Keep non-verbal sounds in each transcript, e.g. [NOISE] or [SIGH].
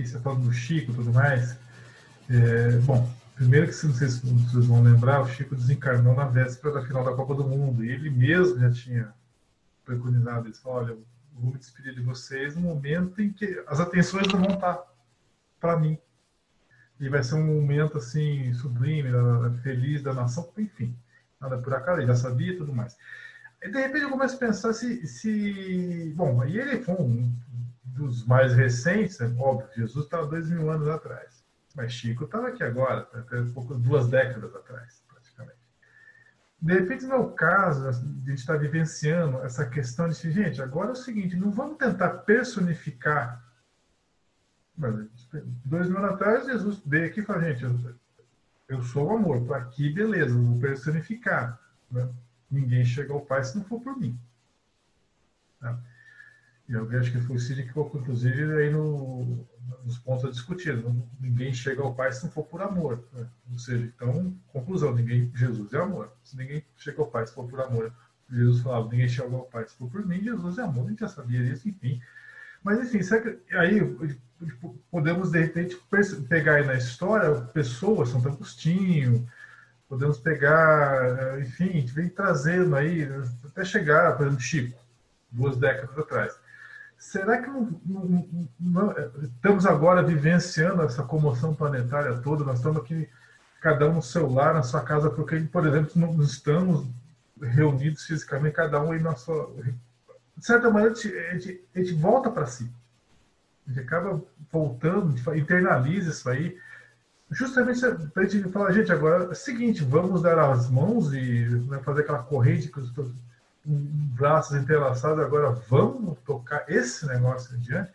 aqui, você falando do Chico e tudo mais. É, bom, primeiro que não sei se vocês vão lembrar, o Chico desencarnou na véspera da final da Copa do Mundo. E ele mesmo já tinha preconizado isso. Olha, eu vou me despedir de vocês no momento em que as atenções não vão estar para mim. E vai ser um momento assim sublime, feliz da nação, enfim. Nada por acaso, ele já sabia e tudo mais. E de repente eu começo a pensar se, se bom, aí ele foi um dos mais recentes, né? óbvio, Jesus estava dois mil anos atrás, mas Chico estava aqui agora, até pouco, duas décadas atrás, praticamente. De repente, no meu caso, a gente está vivenciando essa questão de, gente, agora é o seguinte, não vamos tentar personificar. Dois mil anos atrás, Jesus veio aqui e falou, gente, eu, eu sou o amor, estou aqui, beleza, vou personificar. Né? Ninguém chega ao Pai se não for por mim. Tá? Eu acho que foi o Cid que colocou, inclusive, aí no, nos pontos a discutir. Ninguém chega ao Pai se não for por amor. Né? Ou seja, então, conclusão, ninguém, Jesus é amor. Se ninguém chega ao Pai se for por amor, Jesus falava, ninguém chega ao Pai se for por mim, Jesus é amor, a gente já sabia isso, enfim. Mas, enfim, aí podemos, de repente, pegar aí na história pessoas, Santo Agostinho, podemos pegar, enfim, a gente vem trazendo aí, até chegar, por exemplo, Chico, duas décadas atrás. Será que não, não, não, estamos agora vivenciando essa comoção planetária toda? Nós estamos aqui, cada um no celular, na sua casa, porque, por exemplo, não estamos reunidos fisicamente, cada um na sua. De certa maneira, a gente, a gente, a gente volta para si. A gente acaba voltando, internaliza isso aí justamente para a gente falar, gente, agora é o seguinte, vamos dar as mãos e né, fazer aquela corrente com os braços entrelaçados, agora vamos tocar esse negócio adiante.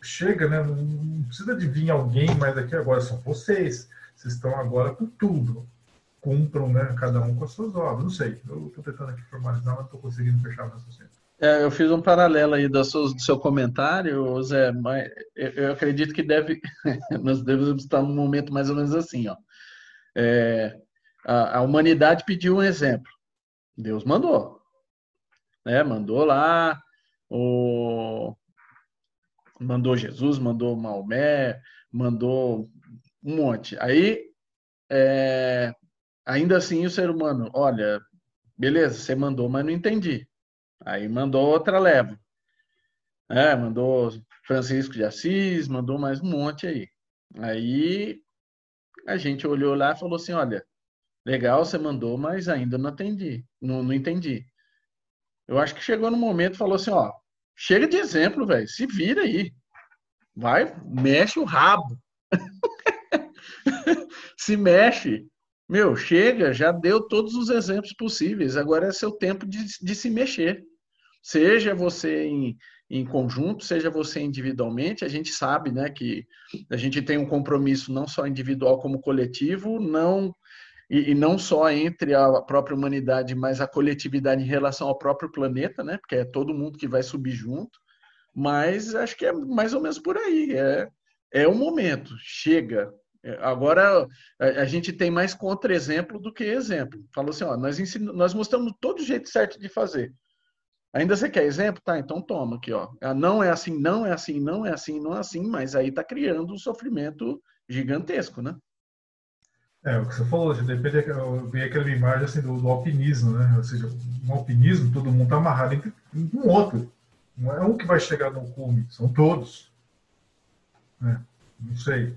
Chega, né? Não precisa de vir alguém mais aqui agora, são vocês. Vocês estão agora com tudo. Cumpram, né? Cada um com as suas obras. Não sei, eu estou tentando aqui formalizar, mas estou conseguindo fechar o. É, eu fiz um paralelo aí do seu, do seu comentário, Zé, mas eu acredito que deve, [LAUGHS] nós devemos estar num momento mais ou menos assim, ó. É, a, a, humanidade pediu um exemplo, Deus mandou, né? Mandou lá, o, mandou Jesus, mandou Maomé, mandou um monte. Aí, é, ainda assim, o ser humano, olha, beleza, você mandou, mas não entendi. Aí mandou outra leva. É, mandou Francisco de Assis, mandou mais um monte aí. Aí a gente olhou lá e falou assim: olha, legal, você mandou, mas ainda não atendi, não, não entendi. Eu acho que chegou no momento falou assim: ó, chega de exemplo, velho, se vira aí. Vai, mexe o rabo. [LAUGHS] se mexe. Meu, chega, já deu todos os exemplos possíveis. Agora é seu tempo de, de se mexer. Seja você em, em conjunto, seja você individualmente, a gente sabe né, que a gente tem um compromisso não só individual como coletivo, não e, e, não só entre a própria humanidade, mas a coletividade em relação ao próprio planeta, né? Porque é todo mundo que vai subir junto. Mas acho que é mais ou menos por aí. É, é o momento. Chega. É, agora a, a gente tem mais contra-exemplo do que exemplo. Falou assim, ó, nós, nós mostramos todo o jeito certo de fazer. Ainda você quer exemplo? Tá, então toma aqui, ó. Ah, não é assim, não é assim, não é assim, não é assim, mas aí tá criando um sofrimento gigantesco, né? É, o que você falou, depende, eu vi aquela imagem assim, do, do, alpinismo, né? Ou seja, no alpinismo todo mundo tá amarrado entre um outro. Não é um que vai chegar no cume, são todos. É, não sei.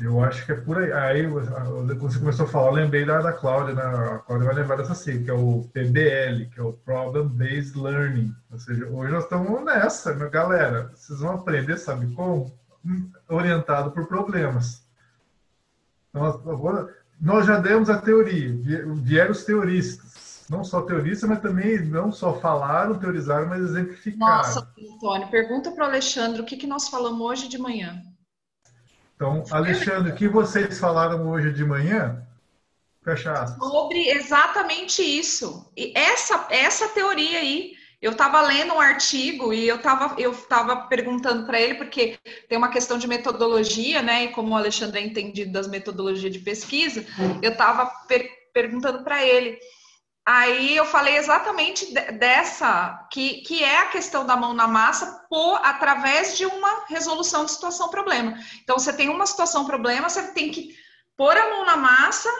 Eu acho que é por aí. Aí você começou a falar, eu lembrei da, da Cláudia, né? A Cláudia vai lembrar dessa sigla, que é o PBL, que é o Problem Based Learning. Ou seja, hoje nós estamos nessa, minha galera. Vocês vão aprender, sabe como? Orientado por problemas. Então, agora, nós já demos a teoria, vieram os teoristas. Não só teoristas, mas também não só falaram, teorizaram, mas exemplificaram. Nossa, Antônio, pergunta para o Alexandre o que, que nós falamos hoje de manhã. Então, Alexandre, o que vocês falaram hoje de manhã? Fecha aspas. Sobre exatamente isso. E essa, essa teoria aí. Eu estava lendo um artigo e eu estava eu tava perguntando para ele, porque tem uma questão de metodologia, né? E como o Alexandre é entendido das metodologias de pesquisa, eu estava per perguntando para ele Aí eu falei exatamente dessa, que, que é a questão da mão na massa por, através de uma resolução de situação-problema. Então, você tem uma situação-problema, você tem que pôr a mão na massa,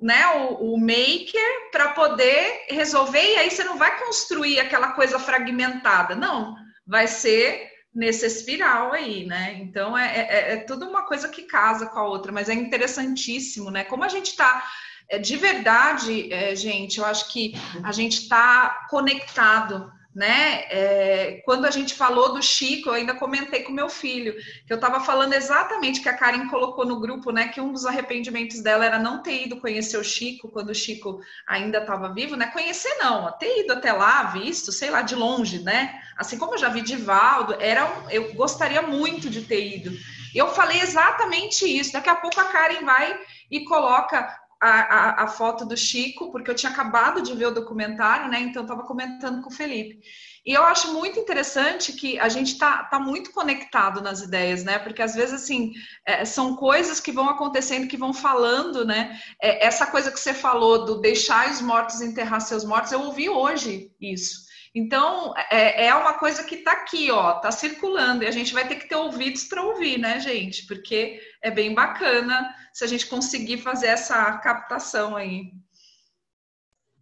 né, o, o maker, para poder resolver, e aí você não vai construir aquela coisa fragmentada, não. Vai ser nesse espiral aí, né? Então, é, é, é tudo uma coisa que casa com a outra, mas é interessantíssimo, né? Como a gente está é, de verdade, é, gente, eu acho que a gente está conectado, né? É, quando a gente falou do Chico, eu ainda comentei com meu filho, que eu estava falando exatamente que a Karen colocou no grupo, né? Que um dos arrependimentos dela era não ter ido conhecer o Chico quando o Chico ainda estava vivo, né? Conhecer não, ter ido até lá, visto, sei lá, de longe, né? Assim como eu já vi Divaldo, era, eu gostaria muito de ter ido. Eu falei exatamente isso. Daqui a pouco a Karen vai e coloca a, a, a, foto do Chico, porque eu tinha acabado de ver o documentário, né? Então estava comentando com o Felipe. E eu acho muito interessante que a gente está tá muito conectado nas ideias, né? Porque às vezes, assim, é, são coisas que vão acontecendo, que vão falando, né? É, essa coisa que você falou do deixar os mortos enterrar seus mortos, eu ouvi hoje isso. Então, é, é uma coisa que está aqui, ó, está circulando, e a gente vai ter que ter ouvidos para ouvir, né, gente? Porque é bem bacana se a gente conseguir fazer essa captação aí.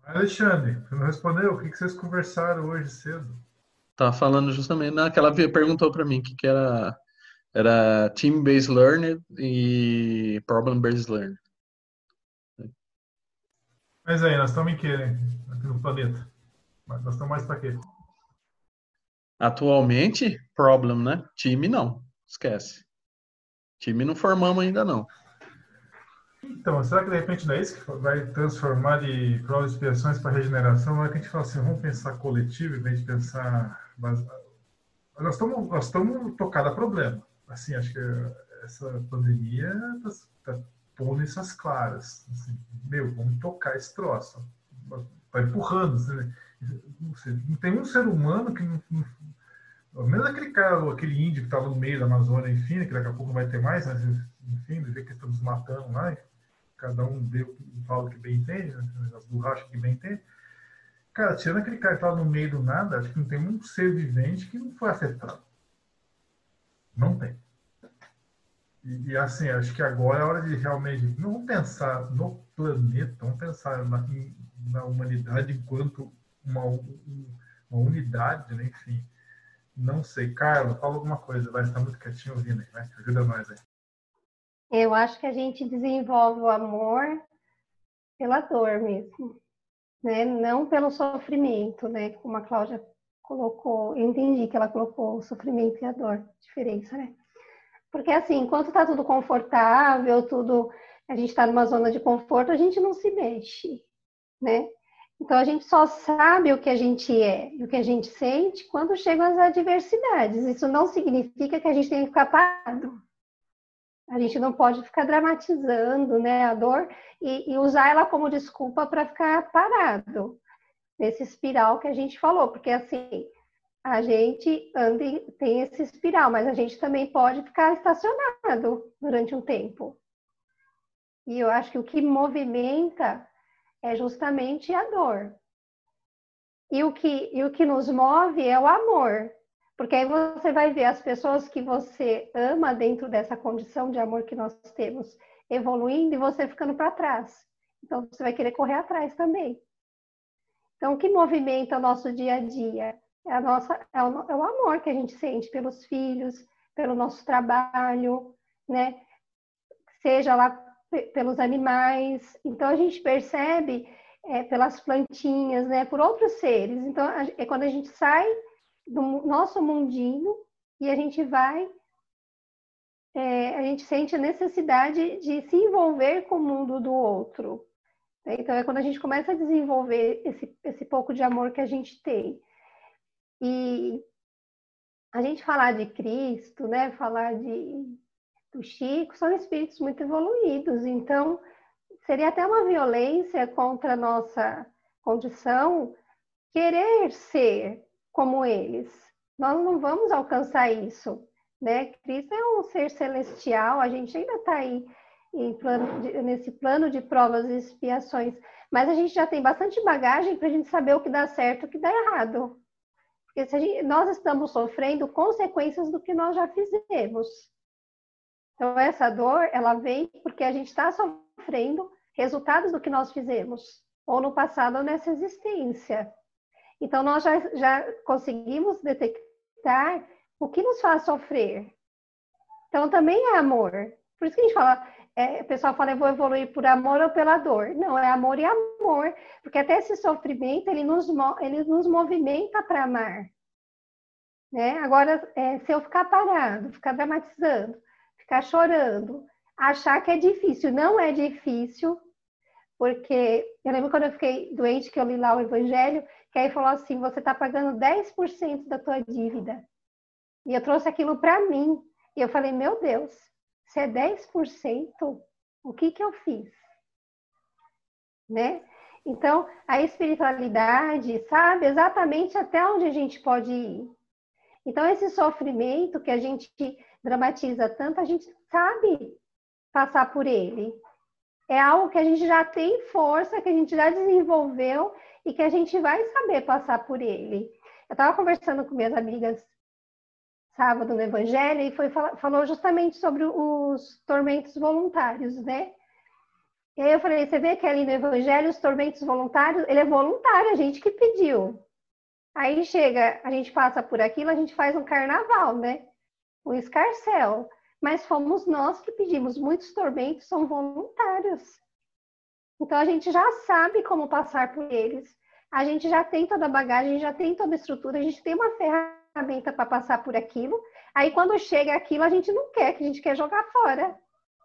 Alexandre, você não respondeu? O que vocês conversaram hoje cedo? Tá falando justamente naquela perguntou para mim o que, que era era team based learning e problem based learning. Mas aí, nós estamos em que aqui no planeta? Nós estamos mais para quê? Atualmente, problem, né? Time não, esquece. Time não formamos ainda não. Então, será que de repente não é isso que vai transformar de provas de expiações para regeneração? Na hora que a gente fala assim, vamos pensar coletivo em vez de pensar. Nós estamos, nós estamos tocados a problema. Assim, acho que essa pandemia está tá pondo isso às claras. Assim, meu, vamos tocar esse troço. Está empurrando. Assim, não tem um ser humano que não, não menos aquele cara, aquele índio que estava no meio da Amazônia, enfim, que daqui a pouco não vai ter mais, mas enfim, do jeito que estamos matando lá, cada um vê, fala o que bem entende, né? as borrachas que bem entende. Cara, tirando aquele cara que estava no meio do nada, acho que não tem um ser vivente que não foi afetado. Não tem. E, e, assim, acho que agora é hora de realmente. Não vamos pensar no planeta, vamos pensar na, na humanidade enquanto uma, uma unidade, né? enfim. Não sei. Carla, fala alguma coisa, vai estar muito quietinho ouvindo aí, né? Ajuda nós aí. Eu acho que a gente desenvolve o amor pela dor mesmo, né? Não pelo sofrimento, né? Como a Cláudia colocou, eu entendi que ela colocou o sofrimento e a dor, diferença, né? Porque assim, enquanto tá tudo confortável, tudo, a gente está numa zona de conforto, a gente não se mexe, né? Então a gente só sabe o que a gente é e o que a gente sente quando chegam as adversidades. Isso não significa que a gente tem que ficar parado. A gente não pode ficar dramatizando né, a dor e, e usar ela como desculpa para ficar parado nesse espiral que a gente falou, porque assim a gente anda tem esse espiral, mas a gente também pode ficar estacionado durante um tempo. E eu acho que o que movimenta é justamente a dor. E o que, e o que nos move é o amor. Porque aí você vai ver as pessoas que você ama dentro dessa condição de amor que nós temos evoluindo e você ficando para trás. Então você vai querer correr atrás também. Então o que movimenta o nosso dia a dia é, a nossa, é, o, é o amor que a gente sente pelos filhos, pelo nosso trabalho, né? Seja lá pelos animais. Então a gente percebe é, pelas plantinhas, né? Por outros seres. Então é quando a gente sai do nosso mundinho e a gente vai, é, a gente sente a necessidade de se envolver com o mundo do outro. Então é quando a gente começa a desenvolver esse, esse pouco de amor que a gente tem. E a gente falar de Cristo, né? Falar de do Chico, são espíritos muito evoluídos. Então, seria até uma violência contra a nossa condição querer ser como eles. Nós não vamos alcançar isso, né? Cristo é um ser celestial, a gente ainda está aí plano de, nesse plano de provas e expiações. Mas a gente já tem bastante bagagem para a gente saber o que dá certo e o que dá errado. Porque gente, nós estamos sofrendo consequências do que nós já fizemos. Então, essa dor, ela vem porque a gente está sofrendo resultados do que nós fizemos, ou no passado ou nessa existência. Então, nós já, já conseguimos detectar o que nos faz sofrer. Então, também é amor. Por isso que a gente fala, é, o pessoal fala, eu vou evoluir por amor ou pela dor. Não, é amor e amor. Porque até esse sofrimento, ele nos, ele nos movimenta para amar. Né? Agora, é, se eu ficar parado, ficar dramatizando, ficar chorando, achar que é difícil, não é difícil, porque eu lembro quando eu fiquei doente, que eu li lá o Evangelho, que aí falou assim: você está pagando 10% da tua dívida. E eu trouxe aquilo para mim. E eu falei: meu Deus, se é 10%, o que, que eu fiz? Né? Então, a espiritualidade sabe exatamente até onde a gente pode ir. Então, esse sofrimento que a gente dramatiza tanto, a gente sabe passar por ele. É algo que a gente já tem força, que a gente já desenvolveu e que a gente vai saber passar por ele. Eu estava conversando com minhas amigas sábado no Evangelho e foi, falou justamente sobre os tormentos voluntários, né? E aí eu falei, você vê que ali no Evangelho os tormentos voluntários, ele é voluntário, a gente que pediu. Aí chega, a gente passa por aquilo, a gente faz um carnaval, né? Um escarcel. Mas fomos nós que pedimos. Muitos tormentos são voluntários. Então a gente já sabe como passar por eles. A gente já tem toda a bagagem, já tem toda a estrutura, a gente tem uma ferramenta para passar por aquilo. Aí quando chega aquilo, a gente não quer, que a gente quer jogar fora.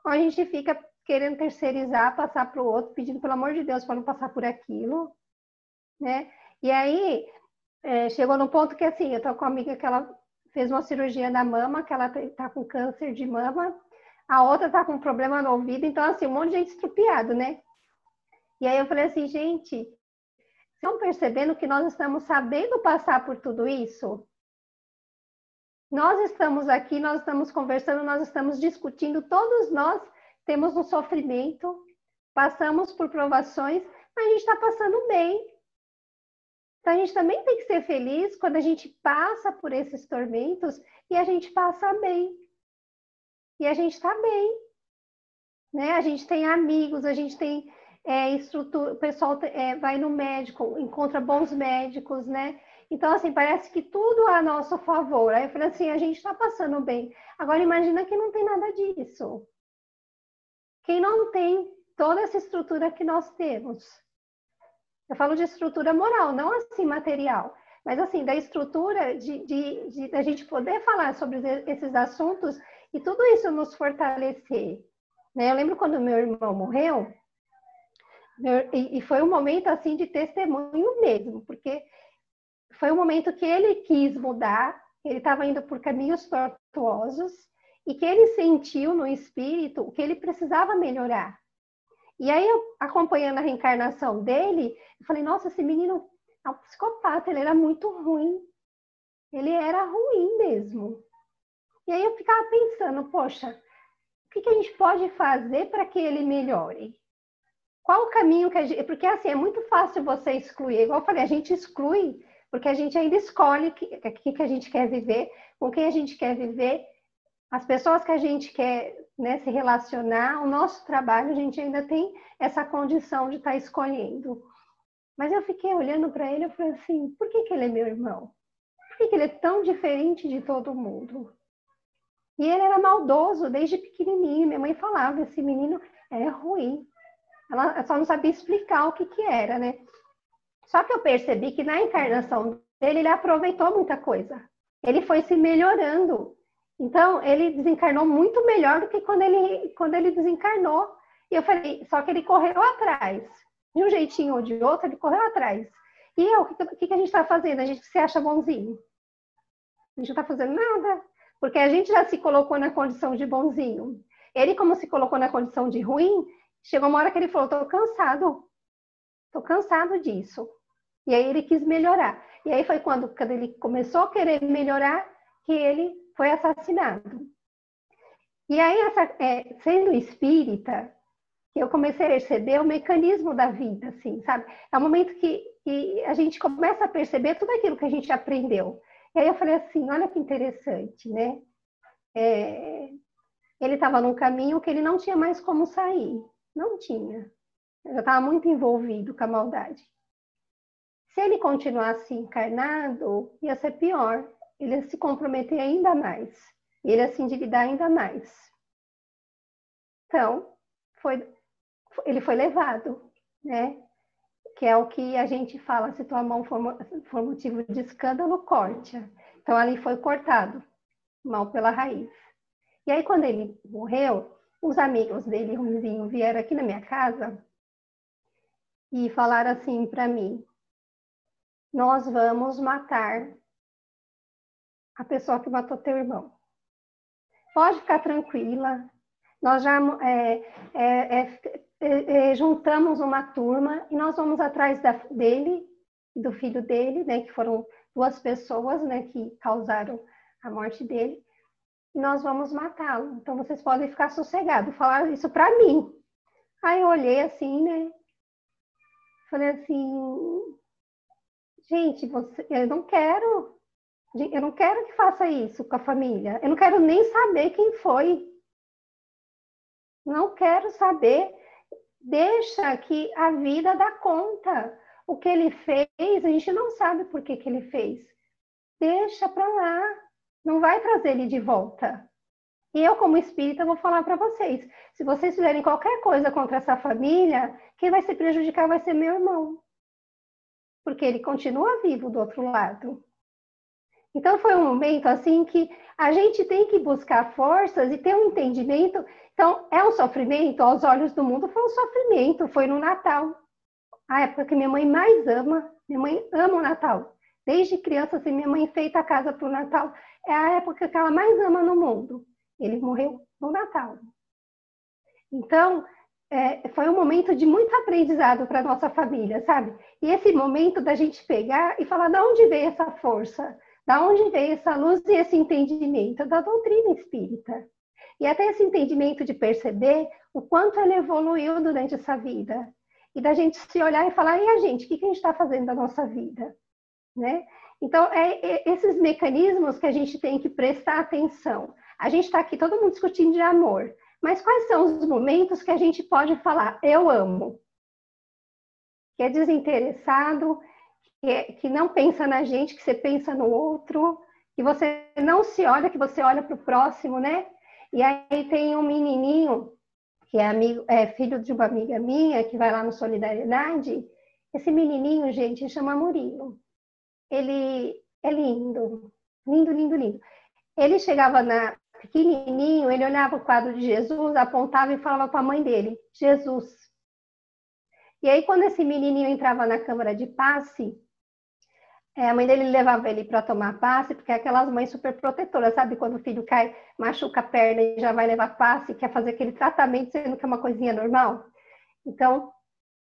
Ou a gente fica querendo terceirizar, passar para o outro, pedindo pelo amor de Deus para não passar por aquilo, né? E aí é, chegou num ponto que assim, eu tô com uma amiga que ela fez uma cirurgia na mama, que ela tá com câncer de mama, a outra tá com problema no ouvido, então assim, um monte de gente estrupiado, né? E aí eu falei assim, gente, estão percebendo que nós estamos sabendo passar por tudo isso? Nós estamos aqui, nós estamos conversando, nós estamos discutindo, todos nós temos um sofrimento, passamos por provações, mas a gente está passando bem. Então a gente também tem que ser feliz quando a gente passa por esses tormentos e a gente passa bem. E a gente está bem. Né? A gente tem amigos, a gente tem é, estrutura, o pessoal é, vai no médico, encontra bons médicos, né? Então, assim, parece que tudo a nosso favor. Aí eu falei assim, a gente está passando bem. Agora imagina que não tem nada disso. Quem não tem toda essa estrutura que nós temos. Eu falo de estrutura moral, não assim material, mas assim, da estrutura de, de, de, gente poder falar sobre esses assuntos e tudo isso nos fortalecer. Né? Eu lembro quando meu irmão morreu, meu, e, e foi um momento assim de testemunho mesmo, porque foi um momento que ele quis mudar, ele estava indo por caminhos tortuosos e que ele sentiu no espírito o que ele precisava melhorar. E aí, eu, acompanhando a reencarnação dele, eu falei, nossa, esse menino é um psicopata, ele era muito ruim. Ele era ruim mesmo. E aí eu ficava pensando, poxa, o que, que a gente pode fazer para que ele melhore? Qual o caminho que a gente. Porque assim, é muito fácil você excluir. Igual eu falei, a gente exclui, porque a gente ainda escolhe o que, que, que a gente quer viver, com quem a gente quer viver, as pessoas que a gente quer né, se relacionar, o nosso trabalho, a gente ainda tem essa condição de estar tá escolhendo. Mas eu fiquei olhando para ele e falei assim: por que, que ele é meu irmão? Por que, que ele é tão diferente de todo mundo? E ele era maldoso desde pequenininho. Minha mãe falava: esse menino é ruim. Ela só não sabia explicar o que, que era, né? Só que eu percebi que na encarnação dele, ele aproveitou muita coisa. Ele foi se melhorando. Então, ele desencarnou muito melhor do que quando ele, quando ele desencarnou. E eu falei, só que ele correu atrás. De um jeitinho ou de outro, ele correu atrás. E eu, o que, que a gente está fazendo? A gente se acha bonzinho. A gente não está fazendo nada. Porque a gente já se colocou na condição de bonzinho. Ele, como se colocou na condição de ruim, chegou uma hora que ele falou: estou cansado. Estou cansado disso. E aí ele quis melhorar. E aí foi quando, quando ele começou a querer melhorar que ele foi assassinado. E aí, essa, é, sendo espírita, eu comecei a perceber o mecanismo da vida, assim, sabe? É um momento que, que a gente começa a perceber tudo aquilo que a gente aprendeu. E aí eu falei assim, olha que interessante, né? É, ele estava num caminho que ele não tinha mais como sair. Não tinha. Eu estava muito envolvido com a maldade. Se ele continuasse encarnado, ia ser pior. Ele ia se comprometer ainda mais. Ele ia se endividar ainda mais. Então, foi, ele foi levado, né? Que é o que a gente fala, se tua mão for, for motivo de escândalo, corte. Então, ali foi cortado, mal pela raiz. E aí, quando ele morreu, os amigos dele, ruimzinho, vieram aqui na minha casa e falaram assim para mim: Nós vamos matar a pessoa que matou teu irmão. Pode ficar tranquila. Nós já é, é, é, é juntamos uma turma e nós vamos atrás da, dele do filho dele, né, que foram duas pessoas, né, que causaram a morte dele e nós vamos matá-lo. Então vocês podem ficar sossegados. Falaram isso para mim. Aí eu olhei assim, né? Falei assim, gente, você, eu não quero, eu não quero que faça isso com a família. Eu não quero nem saber quem foi. Não quero saber. Deixa que a vida dá conta. O que ele fez, a gente não sabe por que, que ele fez. Deixa para lá não vai trazer ele de volta. E eu, como espírita, vou falar para vocês: se vocês fizerem qualquer coisa contra essa família, quem vai se prejudicar vai ser meu irmão. Porque ele continua vivo do outro lado. Então, foi um momento assim que a gente tem que buscar forças e ter um entendimento. Então, é um sofrimento, aos olhos do mundo, foi um sofrimento. Foi no Natal, a época que minha mãe mais ama. Minha mãe ama o Natal. Desde criança, assim, minha mãe feita a casa para o Natal. É a época que ela mais ama no mundo. Ele morreu no Natal. Então, é, foi um momento de muito aprendizado para nossa família, sabe? E esse momento da gente pegar e falar de onde veio essa força, da onde veio essa luz e esse entendimento da doutrina espírita. E até esse entendimento de perceber o quanto ele evoluiu durante essa vida. E da gente se olhar e falar, e a gente, o que a gente está fazendo da nossa vida? né? Então, é, é, esses mecanismos que a gente tem que prestar atenção. A gente está aqui todo mundo discutindo de amor, mas quais são os momentos que a gente pode falar, eu amo? Que é desinteressado, que, que não pensa na gente, que você pensa no outro, que você não se olha, que você olha para o próximo, né? E aí tem um menininho, que é, amigo, é filho de uma amiga minha, que vai lá no Solidariedade. Esse menininho, gente, chama Murilo ele é lindo, lindo, lindo, lindo. Ele chegava na pequenininho, ele olhava o quadro de Jesus, apontava e falava para a mãe dele, Jesus. E aí quando esse menininho entrava na câmara de passe, é, a mãe dele levava ele para tomar passe, porque é aquelas mães super protetoras, sabe? Quando o filho cai, machuca a perna e já vai levar passe, quer fazer aquele tratamento, sendo que é uma coisinha normal. Então,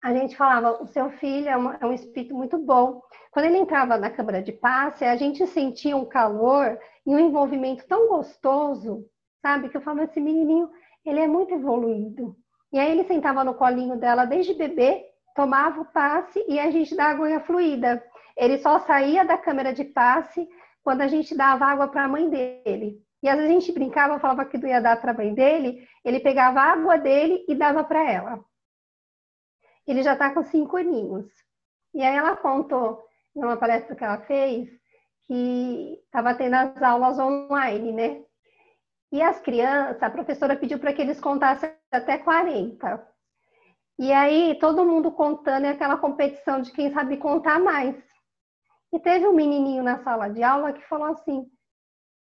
a gente falava, o seu filho é, é, um espírito muito bom. Quando ele entrava na câmara de passe, a gente sentia um calor e um envolvimento tão gostoso, sabe? Que eu falava, esse menininho, ele é muito evoluído. E aí ele sentava no colinho dela desde bebê, tomava o passe e a gente dava água fluida. Ele só saía da câmara de passe quando a gente dava água para a mãe dele. E às vezes a gente brincava, falava que ia dar para a mãe dele, ele pegava a água dele e dava para ela ele já está com cinco aninhos. E aí ela contou, numa palestra que ela fez, que estava tendo as aulas online, né? E as crianças, a professora pediu para que eles contassem até 40. E aí todo mundo contando é aquela competição de quem sabe contar mais. E teve um menininho na sala de aula que falou assim: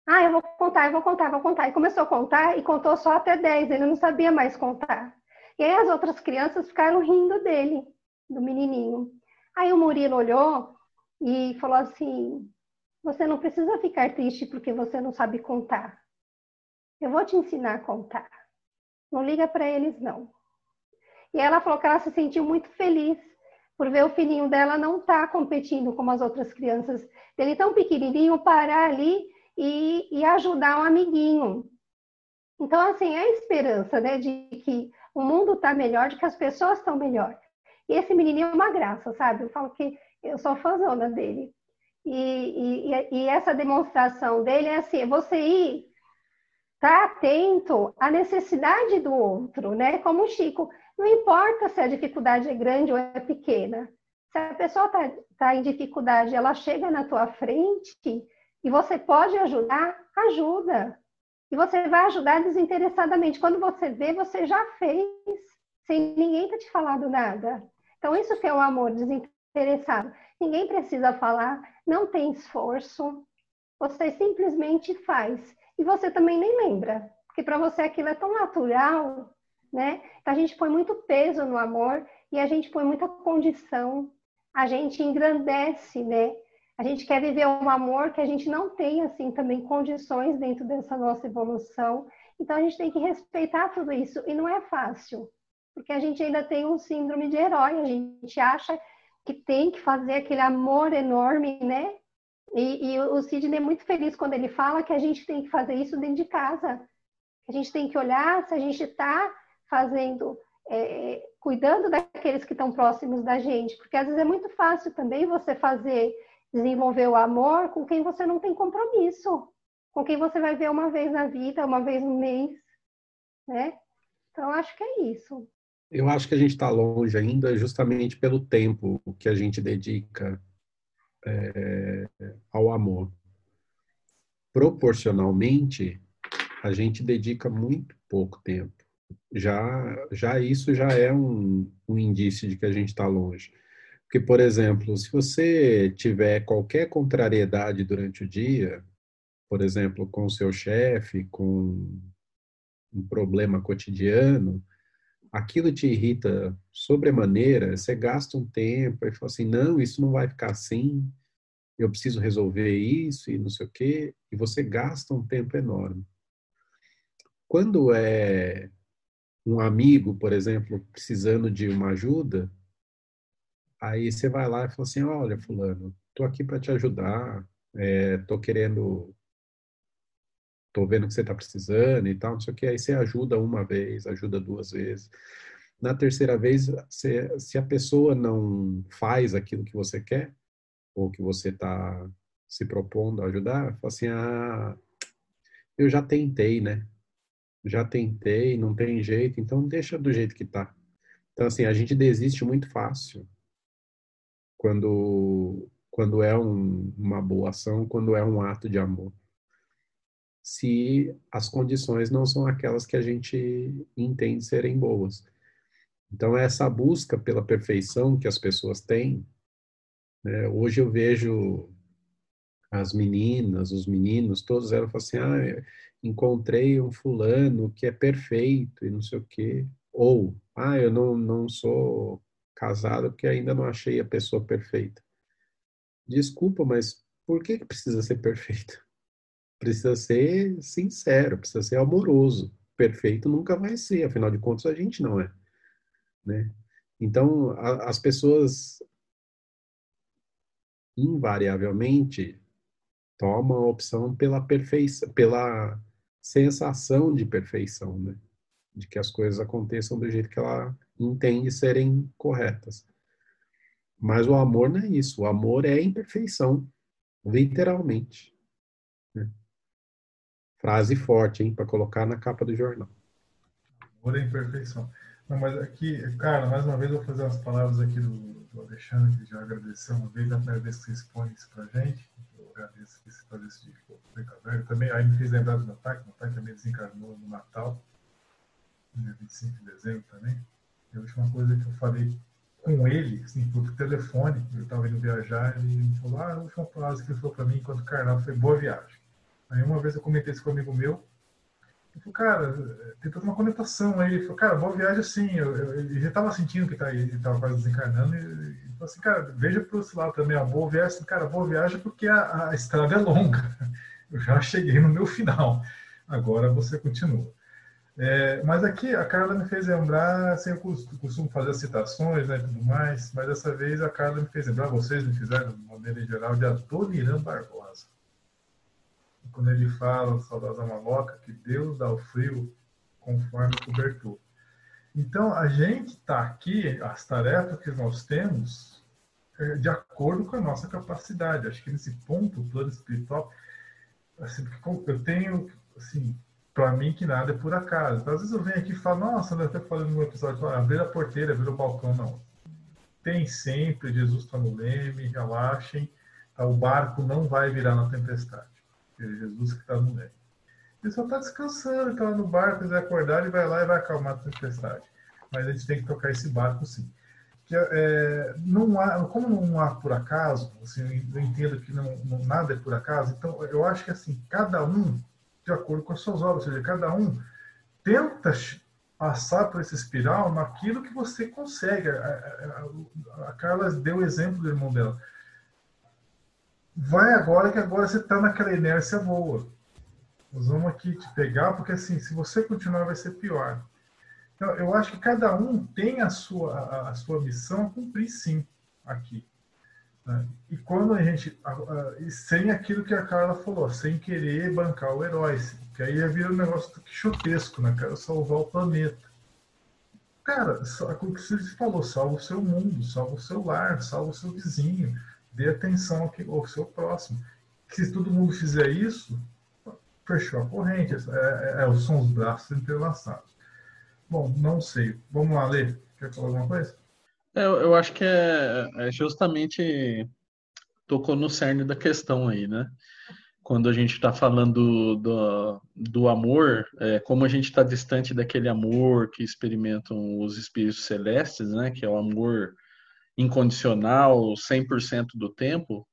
Ah, eu vou contar, eu vou contar, eu vou contar. E começou a contar e contou só até 10, ele não sabia mais contar. E aí as outras crianças ficaram rindo dele, do menininho. Aí o Murilo olhou e falou assim: Você não precisa ficar triste porque você não sabe contar. Eu vou te ensinar a contar. Não liga para eles, não. E ela falou que ela se sentiu muito feliz por ver o filhinho dela não estar tá competindo como as outras crianças dele tão pequenininho, parar ali e, e ajudar um amiguinho. Então, assim, é a esperança, né, de que o mundo está melhor, de que as pessoas estão melhor. E esse menininho é uma graça, sabe? Eu falo que eu sou fãzona dele. E, e, e essa demonstração dele é assim, é você ir tá atento à necessidade do outro, né? Como o Chico, não importa se a dificuldade é grande ou é pequena. Se a pessoa está tá em dificuldade, ela chega na tua frente e você pode ajudar, ajuda. E você vai ajudar desinteressadamente. Quando você vê, você já fez, sem ninguém ter te falado nada. Então, isso que é o amor desinteressado. Ninguém precisa falar, não tem esforço. Você simplesmente faz. E você também nem lembra. Porque para você aquilo é tão natural, né? Então, a gente põe muito peso no amor e a gente põe muita condição. A gente engrandece, né? A gente quer viver um amor que a gente não tem, assim, também condições dentro dessa nossa evolução. Então, a gente tem que respeitar tudo isso. E não é fácil, porque a gente ainda tem um síndrome de herói. A gente acha que tem que fazer aquele amor enorme, né? E, e o Sidney é muito feliz quando ele fala que a gente tem que fazer isso dentro de casa. A gente tem que olhar se a gente está fazendo, é, cuidando daqueles que estão próximos da gente, porque às vezes é muito fácil também você fazer desenvolver o amor com quem você não tem compromisso, com quem você vai ver uma vez na vida, uma vez no mês, né? Então, acho que é isso. Eu acho que a gente está longe ainda justamente pelo tempo que a gente dedica é, ao amor. Proporcionalmente, a gente dedica muito pouco tempo. Já, já isso já é um, um indício de que a gente está longe. Porque, por exemplo, se você tiver qualquer contrariedade durante o dia, por exemplo, com o seu chefe, com um problema cotidiano, aquilo te irrita sobremaneira, você gasta um tempo e fala assim, não, isso não vai ficar assim, eu preciso resolver isso e não sei o quê, e você gasta um tempo enorme. Quando é um amigo, por exemplo, precisando de uma ajuda, Aí você vai lá e fala assim, olha, fulano, tô aqui para te ajudar, é, tô querendo, tô vendo que você tá precisando e tal, não sei o que. Aí você ajuda uma vez, ajuda duas vezes. Na terceira vez, se, se a pessoa não faz aquilo que você quer, ou que você está se propondo a ajudar, fala assim, ah, eu já tentei, né? Já tentei, não tem jeito, então deixa do jeito que tá. Então, assim, a gente desiste muito fácil quando, quando é um, uma boa ação, quando é um ato de amor. Se as condições não são aquelas que a gente entende serem boas. Então, essa busca pela perfeição que as pessoas têm, né, hoje eu vejo as meninas, os meninos, todos eram assim, ah, encontrei um fulano que é perfeito e não sei o quê. Ou, ah, eu não, não sou casado porque ainda não achei a pessoa perfeita. Desculpa, mas por que, que precisa ser perfeito? Precisa ser sincero, precisa ser amoroso. Perfeito nunca vai ser, afinal de contas a gente não é, né? Então, a, as pessoas invariavelmente tomam a opção pela perfeição, pela sensação de perfeição, né? De que as coisas aconteçam do jeito que ela entende serem corretas. Mas o amor não é isso. O amor é imperfeição, literalmente. Né? Frase forte, hein, para colocar na capa do jornal. Amor é imperfeição. Não, mas aqui, cara, mais uma vez vou fazer umas palavras aqui do, do Alexandre, que já agradeceu uma vez, a primeira vez que você expõe isso pra gente. Agradeço que você faz esse tipo Também aí me fez lembrar do meu pai, que também desencarnou no Natal, dia 25 de dezembro também. A última coisa que eu falei com ele, assim, por telefone, eu estava indo viajar, ele falou, ah, a última frase que ele falou para mim enquanto carnaval foi boa viagem. Aí uma vez eu comentei isso com um amigo meu, ele falou, cara, tem toda uma conotação aí. Ele falou, cara, boa viagem sim. Eu, eu, ele já estava sentindo que tá, ele estava quase desencarnando. E falou assim, cara, veja para esse lado também, a boa viagem. Cara, boa viagem porque a, a estrada é longa. [LAUGHS] Eu já cheguei no meu final. Agora você continua. É, mas aqui a Carla me fez lembrar, assim, eu costumo fazer citações né, e tudo mais, mas dessa vez a Carla me fez lembrar, vocês me fizeram, de maneira geral, de Adoniran Barbosa. Quando ele fala, o saudosa maloca, que Deus dá o frio conforme o cobertor. Então, a gente está aqui, as tarefas que nós temos, é de acordo com a nossa capacidade. Acho que nesse ponto, o plano espiritual, assim, eu tenho, assim, para mim que nada é por acaso. Então, às vezes eu venho aqui e falo, nossa, eu até falei no episódio, abrir a porteira, abrir o balcão, não. Tem sempre, Jesus está no leme, relaxem, tá? o barco não vai virar na tempestade. Jesus que está no leme. Ele só está descansando, está lá no barco, quiser acordar, ele vai lá e vai acalmar a tempestade. Mas a gente tem que tocar esse barco sim. Que, é, não há, como não há por acaso, assim, eu entendo que não, não, nada é por acaso, então eu acho que assim, cada um, de acordo com as suas obras, ou seja, cada um tenta passar por essa espiral naquilo que você consegue. A, a, a Carla deu o exemplo do irmão dela. Vai agora que agora você está naquela inércia boa. Nós vamos aqui te pegar, porque assim, se você continuar, vai ser pior. Então, eu acho que cada um tem a sua, a, sua missão a cumprir, sim, aqui. Né? E quando a gente. A, a, e sem aquilo que a Carla falou, sem querer bancar o herói, que aí vira um negócio quixotesco, né? Quero salvar o planeta. Cara, o que você falou, salva o seu mundo, salva o seu lar, salva o seu vizinho, dê atenção ao seu próximo. Se todo mundo fizer isso, fechou a corrente. É, é, é, são os braços entrelaçados. Bom, não sei. Vamos lá, Lê. Quer falar alguma coisa? É, eu, eu acho que é, é, justamente tocou no cerne da questão aí, né? Quando a gente está falando do, do amor, é, como a gente está distante daquele amor que experimentam os espíritos celestes, né? Que é o amor incondicional, 100% do tempo,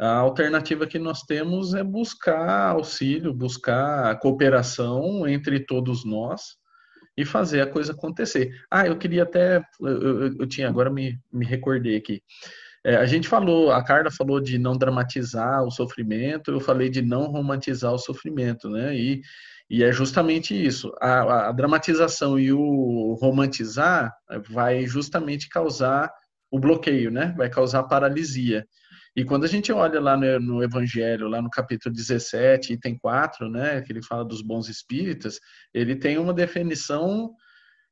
a alternativa que nós temos é buscar auxílio, buscar cooperação entre todos nós e fazer a coisa acontecer. Ah, eu queria até, eu, eu, eu tinha, agora me, me recordei aqui. É, a gente falou, a Carla falou de não dramatizar o sofrimento, eu falei de não romantizar o sofrimento, né? E, e é justamente isso. A, a dramatização e o romantizar vai justamente causar o bloqueio, né? Vai causar paralisia. E quando a gente olha lá no, no, Evangelho, lá no capítulo 17, item 4, né, que ele fala dos bons espíritas, ele tem uma definição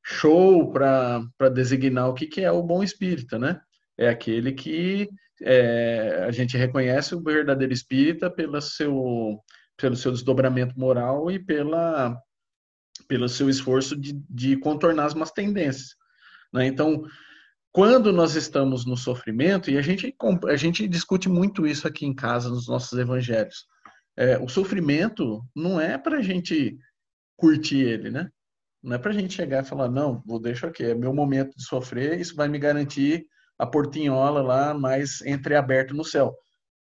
show para designar o que, que é o bom espírita, né? É aquele que é, a gente reconhece o verdadeiro espírita pelo seu, pelo seu desdobramento moral e pela, pelo seu esforço de, de contornar as más tendências. Né? Então, quando nós estamos no sofrimento, e a gente, a gente discute muito isso aqui em casa, nos nossos evangelhos, é, o sofrimento não é para a gente curtir ele, né? Não é para a gente chegar e falar, não, vou deixar aqui, é meu momento de sofrer, isso vai me garantir a portinhola lá mais entreaberta no céu.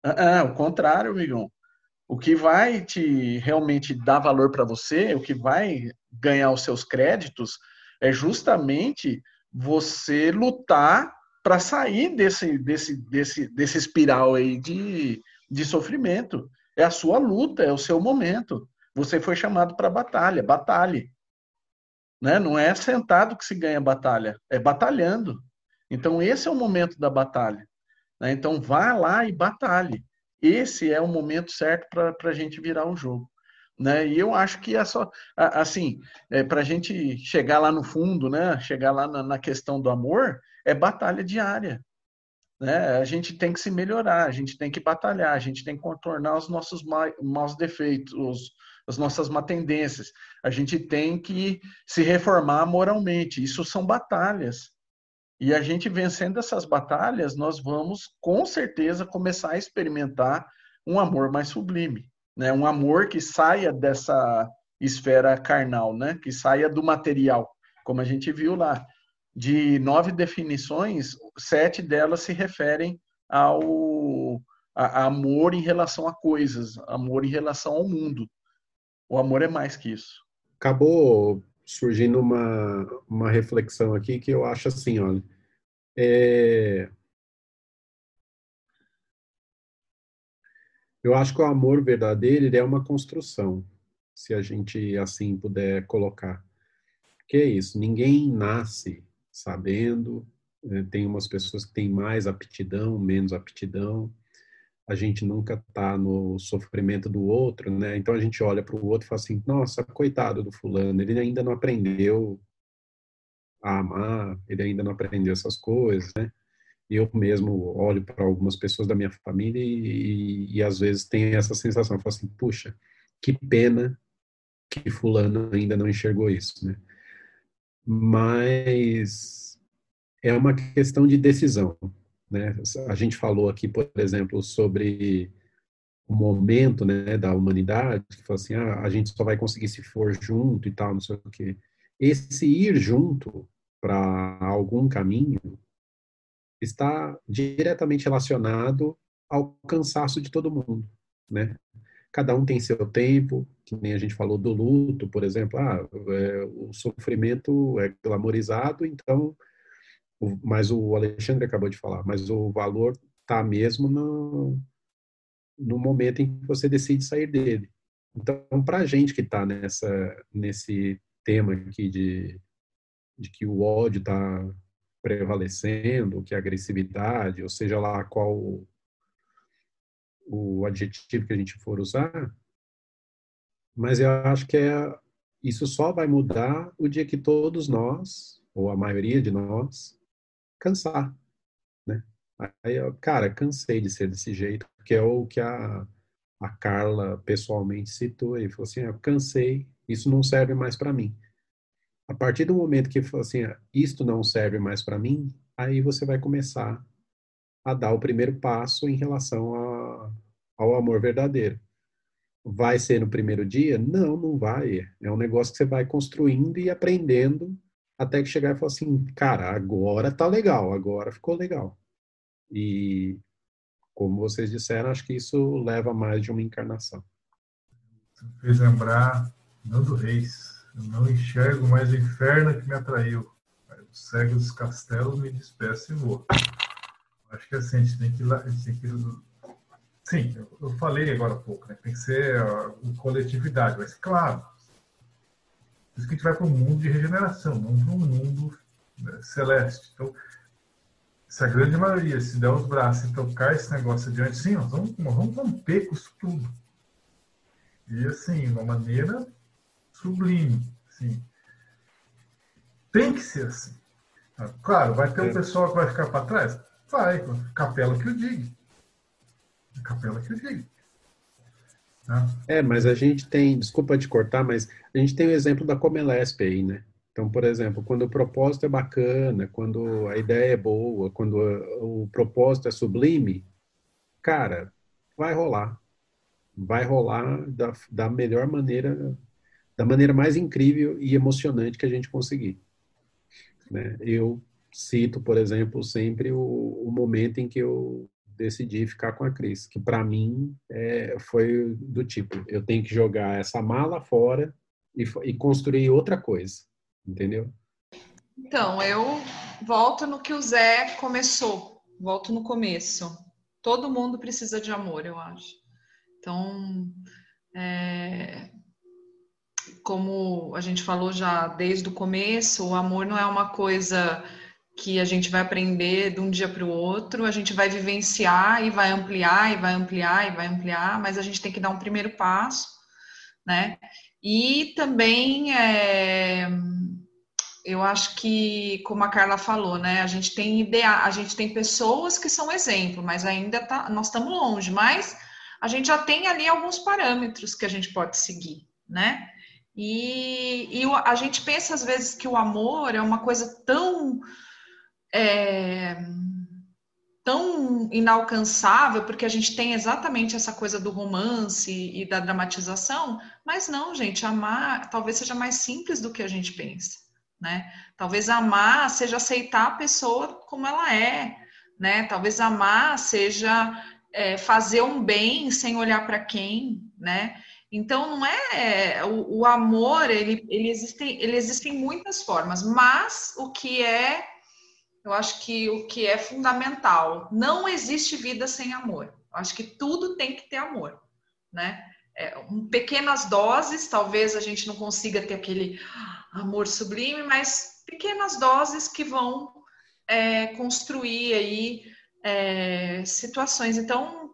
Ah, ah, o contrário, amigão. O que vai te realmente dar valor para você, o que vai ganhar os seus créditos, é justamente você lutar para sair desse, desse, desse, desse espiral aí de, de sofrimento. É a sua luta, é o seu momento. Você foi chamado para batalha, batalhe. Né? Não é sentado que se ganha batalha, é batalhando. Então, esse é o momento da batalha. Né? Então, vá lá e batalhe. Esse é o momento certo para a gente virar o jogo. Né? E eu acho que é só assim, é, para a gente chegar lá no fundo, né? Chegar lá na, na, questão do amor, é batalha diária. Né? A gente tem que se melhorar, a gente tem que batalhar, a gente tem que contornar os nossos ma maus defeitos, os, as nossas má tendências. A gente tem que se reformar moralmente. Isso são batalhas. E a gente vencendo essas batalhas, nós vamos com certeza começar a experimentar um amor mais sublime né? Um amor que saia dessa esfera carnal, né? Que saia do material, como a gente viu lá. De nove definições, sete delas se referem ao a, a amor em relação a coisas, amor em relação ao mundo. O amor é mais que isso. Acabou surgindo uma, uma reflexão aqui que eu acho assim, olha, é, Eu acho que o amor verdadeiro é uma construção, se a gente assim puder colocar. Que é isso, ninguém nasce sabendo, né? tem umas pessoas que têm mais aptidão, menos aptidão, a gente nunca está no sofrimento do outro, né? Então a gente olha para o outro e fala assim: nossa, coitado do fulano, ele ainda não aprendeu a amar, ele ainda não aprendeu essas coisas, né? Eu mesmo olho para algumas pessoas da minha família e, e, e às vezes tenho essa sensação, eu falo assim: puxa, que pena que fulano ainda não enxergou isso, né? Mas é uma questão de decisão, né? A gente falou aqui, por exemplo, sobre o momento né, da humanidade, que falou assim, ah, a gente só vai conseguir se for junto e tal, não sei o quê. Esse ir junto para algum caminho está diretamente relacionado ao cansaço de todo mundo, né? Cada um tem seu tempo, que nem a gente falou do luto, por exemplo, ah, é, o sofrimento é glamorizado, então mas o Alexandre acabou de falar, mas o valor está mesmo no, no momento em que você decide sair dele. Então, para a gente que está nessa nesse tema aqui de, de que o ódio está prevalecendo, que a agressividade, ou seja lá qual o, adjetivo que a gente for usar, mas eu acho que é, isso só vai mudar o dia que todos nós, ou a maioria de nós, cansar, né? Aí, eu, cara, cansei de ser desse jeito, que é o que a, a Carla pessoalmente citou e falou assim, eu cansei, isso não serve mais para mim. A partir do momento que assim, isto não serve mais para mim, aí você vai começar a dar o primeiro passo em relação a, ao amor verdadeiro. Vai ser no primeiro dia? Não, não vai. É um negócio que você vai construindo e aprendendo até que chegar e falar assim, cara, agora tá legal, agora ficou legal. E como vocês disseram, acho que isso leva mais de uma encarnação. Fez lembrar Nando Reis. Eu não enxergo mais o inferno que me atraiu. O cego dos castelos me despeça e vou. Acho que assim, a gente tem que ir lá. Tem que ir... Sim, eu falei agora há pouco, né? Tem que ser a coletividade, mas claro, por isso que a gente vai para um mundo de regeneração, não para um mundo né, celeste. Então, se a grande maioria se der os braços e tocar esse negócio adiante, sim, nós vamos, nós vamos romper com isso tudo. E assim, uma maneira sublime. Assim. Tem que ser assim. Claro, vai ter um é. pessoal que vai ficar para trás? Vai, capela que o diga. Capela que o diga. É, mas a gente tem, desculpa te cortar, mas a gente tem o exemplo da Comelesp aí, né? Então, por exemplo, quando o propósito é bacana, quando a ideia é boa, quando o propósito é sublime, cara, vai rolar. Vai rolar da, da melhor maneira, da maneira mais incrível e emocionante que a gente conseguir. Né? Eu cito, por exemplo, sempre o, o momento em que eu decidi ficar com a Cris, que para mim é, foi do tipo, eu tenho que jogar essa mala fora e, e construir outra coisa, entendeu? Então, eu volto no que o Zé começou, volto no começo. Todo mundo precisa de amor, eu acho. Então, é, como a gente falou já desde o começo, o amor não é uma coisa que a gente vai aprender de um dia para o outro, a gente vai vivenciar e vai ampliar e vai ampliar e vai ampliar, mas a gente tem que dar um primeiro passo, né? E também é, eu acho que, como a Carla falou, né? A gente tem ideia, a gente tem pessoas que são exemplo, mas ainda tá, nós estamos longe, mas a gente já tem ali alguns parâmetros que a gente pode seguir, né? E, e a gente pensa às vezes que o amor é uma coisa tão é, tão inalcançável, porque a gente tem exatamente essa coisa do romance e da dramatização, mas não, gente, amar talvez seja mais simples do que a gente pensa, né? Talvez amar seja aceitar a pessoa como ela é, né? Talvez amar seja é, fazer um bem sem olhar para quem, né? Então não é o, o amor, ele, ele existe, ele existe em muitas formas, mas o que é eu acho que o que é fundamental, não existe vida sem amor. Eu acho que tudo tem que ter amor, né? É, um, pequenas doses, talvez a gente não consiga ter aquele amor sublime, mas pequenas doses que vão é, construir aí é, situações. Então,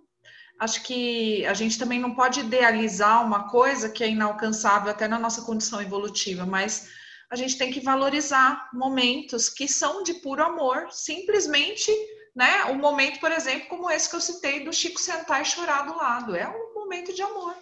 acho que a gente também não pode idealizar uma coisa que é inalcançável até na nossa condição evolutiva, mas a gente tem que valorizar momentos que são de puro amor, simplesmente, né? Um momento, por exemplo, como esse que eu citei do Chico sentar e chorar do lado, é um momento de amor,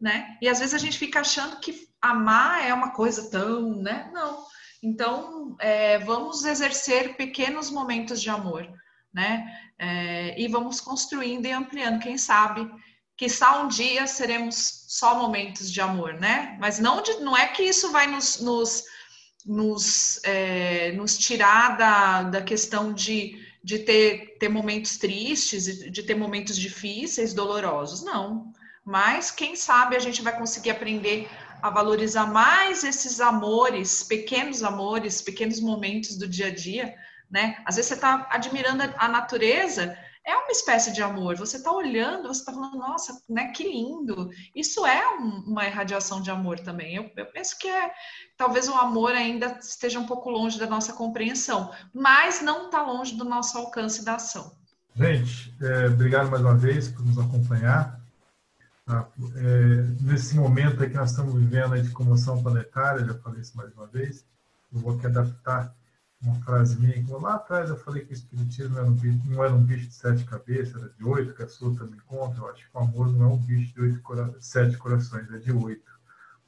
né? E às vezes a gente fica achando que amar é uma coisa tão, né? Não. Então, é, vamos exercer pequenos momentos de amor, né? É, e vamos construindo e ampliando, quem sabe, que só um dia seremos só momentos de amor, né? Mas não, de, não é que isso vai nos, nos, nos, é, nos tirar da, da questão de, de ter, ter momentos tristes, de ter momentos difíceis, dolorosos, não. Mas quem sabe a gente vai conseguir aprender a valorizar mais esses amores, pequenos amores, pequenos momentos do dia a dia, né? Às vezes você está admirando a natureza, é uma espécie de amor. Você está olhando, você está falando, nossa, né? Que lindo. Isso é um, uma irradiação de amor também. Eu, eu penso que é talvez o amor ainda esteja um pouco longe da nossa compreensão, mas não está longe do nosso alcance da ação. Gente, é, obrigado mais uma vez por nos acompanhar. Tá? É, nesse momento que nós estamos vivendo de comoção planetária, já falei isso mais uma vez, eu vou aqui adaptar uma frase minha que lá atrás eu falei que o Espiritismo era um bicho, não era um bicho de sete cabeças, era de oito, que a sua também conta. Eu acho que o amor não é um bicho de oito cora sete corações, é de oito.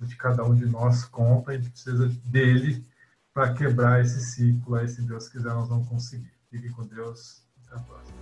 O de cada um de nós conta, a gente precisa dele para quebrar esse ciclo. Aí, se Deus quiser, nós vamos conseguir. Fique com Deus. Até a próxima.